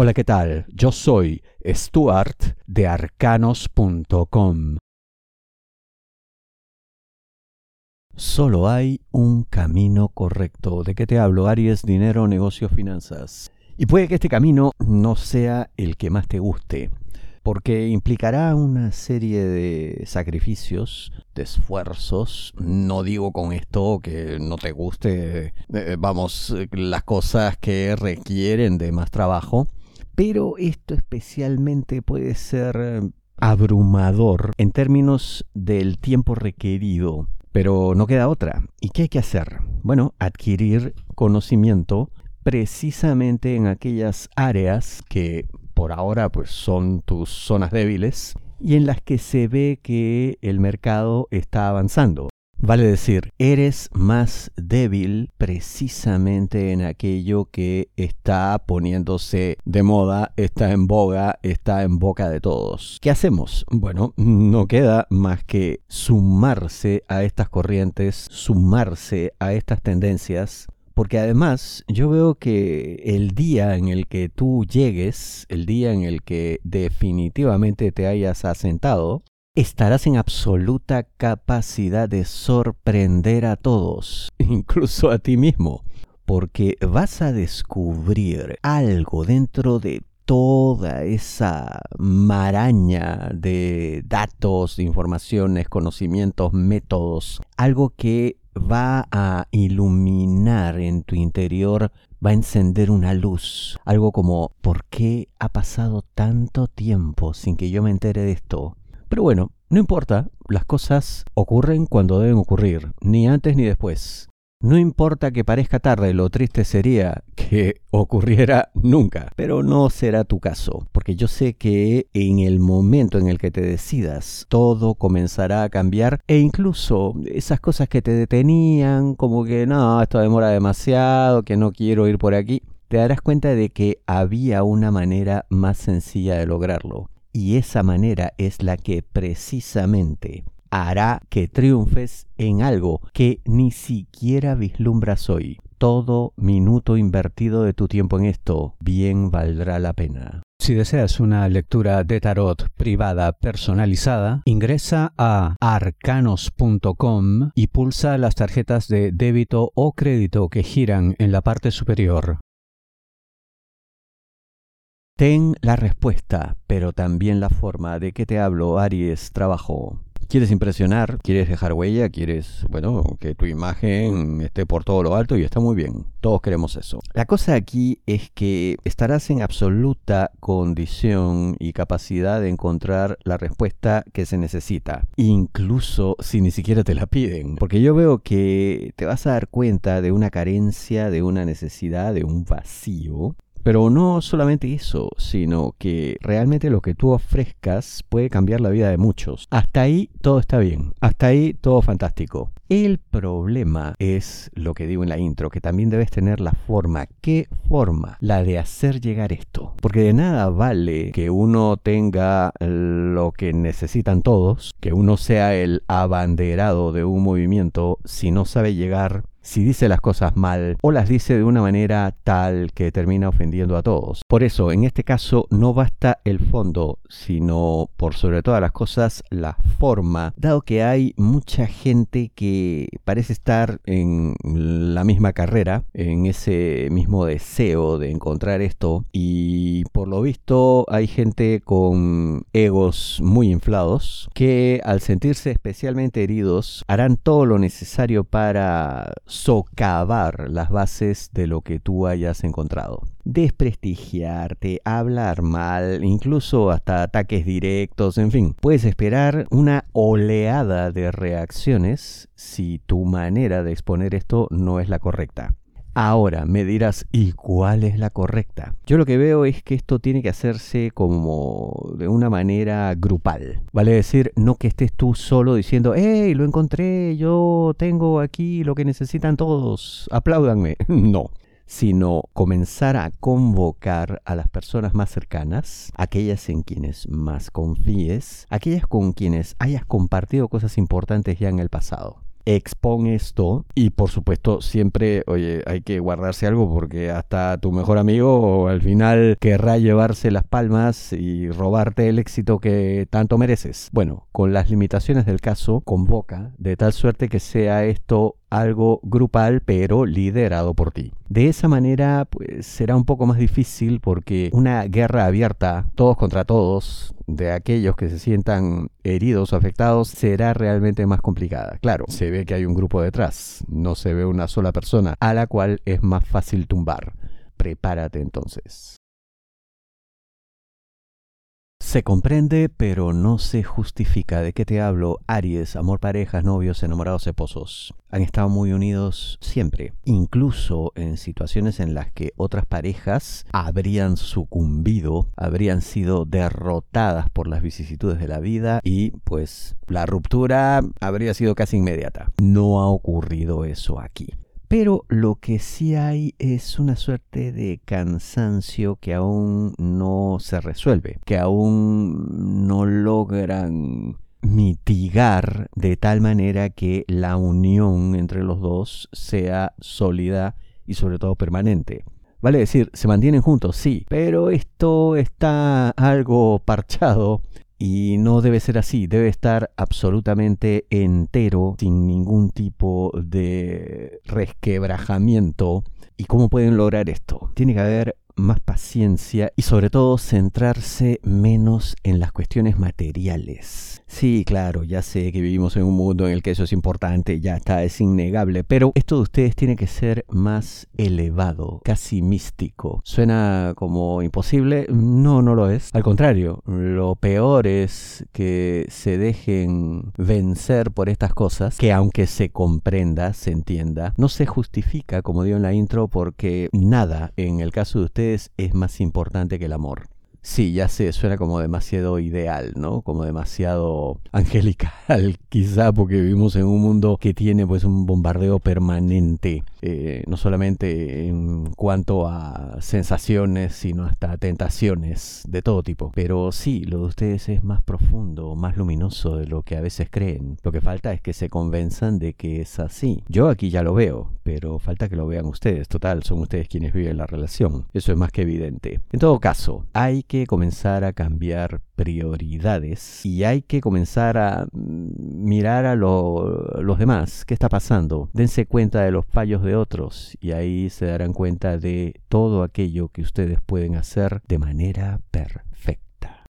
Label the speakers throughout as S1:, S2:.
S1: Hola, ¿qué tal? Yo soy Stuart de arcanos.com. Solo hay un camino correcto. ¿De qué te hablo? Aries, dinero, negocios, finanzas. Y puede que este camino no sea el que más te guste, porque implicará una serie de sacrificios, de esfuerzos. No digo con esto que no te guste, eh, vamos, las cosas que requieren de más trabajo pero esto especialmente puede ser eh, abrumador en términos del tiempo requerido. Pero no queda otra. ¿Y qué hay que hacer? Bueno, adquirir conocimiento precisamente en aquellas áreas que por ahora pues son tus zonas débiles y en las que se ve que el mercado está avanzando. Vale decir, eres más débil precisamente en aquello que está poniéndose de moda, está en boga, está en boca de todos. ¿Qué hacemos? Bueno, no queda más que sumarse a estas corrientes, sumarse a estas tendencias porque además yo veo que el día en el que tú llegues, el día en el que definitivamente te hayas asentado, estarás en absoluta capacidad de sorprender a todos, incluso a ti mismo, porque vas a descubrir algo dentro de toda esa maraña de datos, informaciones, conocimientos, métodos, algo que va a iluminar en tu interior, va a encender una luz, algo como ¿por qué ha pasado tanto tiempo sin que yo me entere de esto? Pero bueno, no importa, las cosas ocurren cuando deben ocurrir, ni antes ni después. No importa que parezca tarde, lo triste sería que ocurriera nunca, pero no será tu caso, porque yo sé que en el momento en el que te decidas, todo comenzará a cambiar e incluso esas cosas que te detenían, como que no, esto demora demasiado, que no quiero ir por aquí, te darás cuenta de que había una manera más sencilla de lograrlo y esa manera es la que precisamente hará que triunfes en algo que ni siquiera vislumbras hoy. Todo minuto invertido de tu tiempo en esto bien valdrá la pena. Si deseas una lectura de tarot privada personalizada, ingresa a arcanos.com y pulsa las tarjetas de débito o crédito que giran en la parte superior. Ten la respuesta, pero también la forma. ¿De qué te hablo, Aries? Trabajo. ¿Quieres impresionar? ¿Quieres dejar huella? ¿Quieres, bueno, que tu imagen esté por todo lo alto? Y está muy bien. Todos queremos eso. La cosa aquí es que estarás en absoluta condición y capacidad de encontrar la respuesta que se necesita. Incluso si ni siquiera te la piden. Porque yo veo que te vas a dar cuenta de una carencia, de una necesidad, de un vacío pero no solamente eso, sino que realmente lo que tú ofrezcas puede cambiar la vida de muchos. Hasta ahí todo está bien, hasta ahí todo fantástico. El problema es lo que digo en la intro, que también debes tener la forma. ¿Qué forma? La de hacer llegar esto. Porque de nada vale que uno tenga lo que necesitan todos, que uno sea el abanderado de un movimiento si no sabe llegar si dice las cosas mal o las dice de una manera tal que termina ofendiendo a todos. Por eso, en este caso, no basta el fondo, sino por sobre todas las cosas la forma, dado que hay mucha gente que parece estar en la misma carrera, en ese mismo deseo de encontrar esto, y por lo visto hay gente con egos muy inflados que al sentirse especialmente heridos harán todo lo necesario para socavar las bases de lo que tú hayas encontrado. Desprestigiarte, hablar mal, incluso hasta ataques directos, en fin. Puedes esperar una oleada de reacciones si tu manera de exponer esto no es la correcta. Ahora me dirás, ¿y cuál es la correcta? Yo lo que veo es que esto tiene que hacerse como de una manera grupal. Vale decir, no que estés tú solo diciendo, ¡hey, lo encontré! Yo tengo aquí lo que necesitan todos, apláudanme. no sino comenzar a convocar a las personas más cercanas, aquellas en quienes más confíes, aquellas con quienes hayas compartido cosas importantes ya en el pasado expon esto y por supuesto siempre, oye, hay que guardarse algo porque hasta tu mejor amigo al final querrá llevarse las palmas y robarte el éxito que tanto mereces. Bueno, con las limitaciones del caso, convoca de tal suerte que sea esto algo grupal pero liderado por ti. De esa manera pues será un poco más difícil porque una guerra abierta, todos contra todos, de aquellos que se sientan heridos o afectados, será realmente más complicada. Claro, se ve que hay un grupo detrás, no se ve una sola persona a la cual es más fácil tumbar. Prepárate entonces. Se comprende, pero no se justifica. ¿De qué te hablo? Aries, amor, parejas, novios, enamorados, esposos. Han estado muy unidos siempre, incluso en situaciones en las que otras parejas habrían sucumbido, habrían sido derrotadas por las vicisitudes de la vida y pues la ruptura habría sido casi inmediata. No ha ocurrido eso aquí. Pero lo que sí hay es una suerte de cansancio que aún no se resuelve, que aún no logran mitigar de tal manera que la unión entre los dos sea sólida y sobre todo permanente. Vale decir, se mantienen juntos, sí, pero esto está algo parchado y no debe ser así, debe estar absolutamente entero, sin ningún tipo de resquebrajamiento. ¿Y cómo pueden lograr esto? Tiene que haber más paciencia y sobre todo centrarse menos en las cuestiones materiales Sí, claro, ya sé que vivimos en un mundo en el que eso es importante, ya está, es innegable, pero esto de ustedes tiene que ser más elevado, casi místico. ¿Suena como imposible? No, no lo es. Al contrario, lo peor es que se dejen vencer por estas cosas, que aunque se comprenda, se entienda, no se justifica, como digo en la intro, porque nada en el caso de ustedes es más importante que el amor. Sí, ya sé, suena como demasiado ideal, ¿no? Como demasiado angelical, quizá porque vivimos en un mundo que tiene pues un bombardeo permanente, eh, no solamente en cuanto a sensaciones, sino hasta tentaciones de todo tipo. Pero sí, lo de ustedes es más profundo, más luminoso de lo que a veces creen. Lo que falta es que se convenzan de que es así. Yo aquí ya lo veo, pero falta que lo vean ustedes. Total, son ustedes quienes viven la relación. Eso es más que evidente. En todo caso, hay que comenzar a cambiar prioridades y hay que comenzar a mm, mirar a los demás. ¿Qué está pasando? Dense cuenta de los fallos otros y ahí se darán cuenta de todo aquello que ustedes pueden hacer de manera perfecta.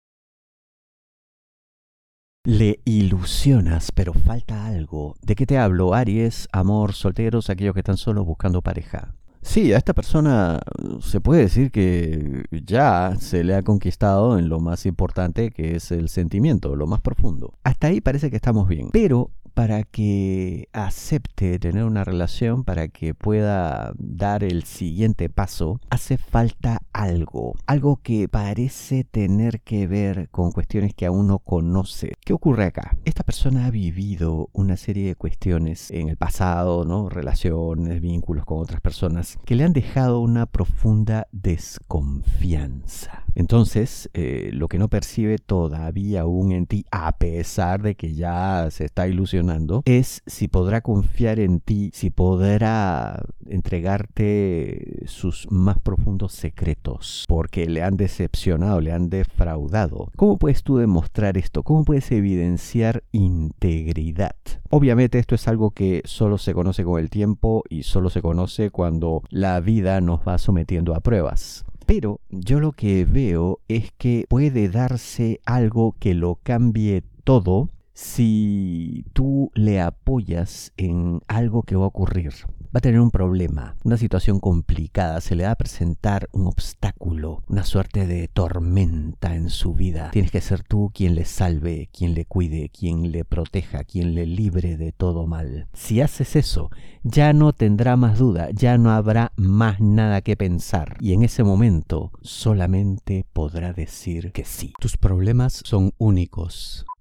S1: Le ilusionas, pero falta algo. ¿De qué te hablo? Aries, amor, solteros, aquellos que están solos buscando pareja. Sí, a esta persona se puede decir que ya se le ha conquistado en lo más importante que es el sentimiento, lo más profundo. Hasta ahí parece que estamos bien, pero para que acepte tener una relación, para que pueda dar el siguiente paso, hace falta algo, algo que parece tener que ver con cuestiones que aún no conoce. ¿Qué ocurre acá? Esta persona ha vivido una serie de cuestiones en el pasado, ¿no? Relaciones, vínculos con otras personas que le han dejado una profunda desconfianza. Entonces, eh, lo que no percibe todavía aún en ti, a pesar de que ya se está ilusionando, es si podrá confiar en ti, si podrá entregarte sus más profundos secretos, porque le han decepcionado, le han defraudado. ¿Cómo puedes tú demostrar esto? ¿Cómo puedes evidenciar integridad? Obviamente esto es algo que solo se conoce con el tiempo y solo se conoce cuando la vida nos va sometiendo a pruebas. Pero yo lo que veo es que puede darse algo que lo cambie todo si tú le apoyas en algo que va a ocurrir va a tener un problema, una situación complicada, se le va a presentar un obstáculo, una suerte de tormenta en su vida. Tienes que ser tú quien le salve, quien le cuide, quien le proteja, quien le libre de todo mal. Si haces eso, ya no tendrá más duda, ya no habrá más nada que pensar y en ese momento solamente podrá decir que sí. Tus problemas son únicos.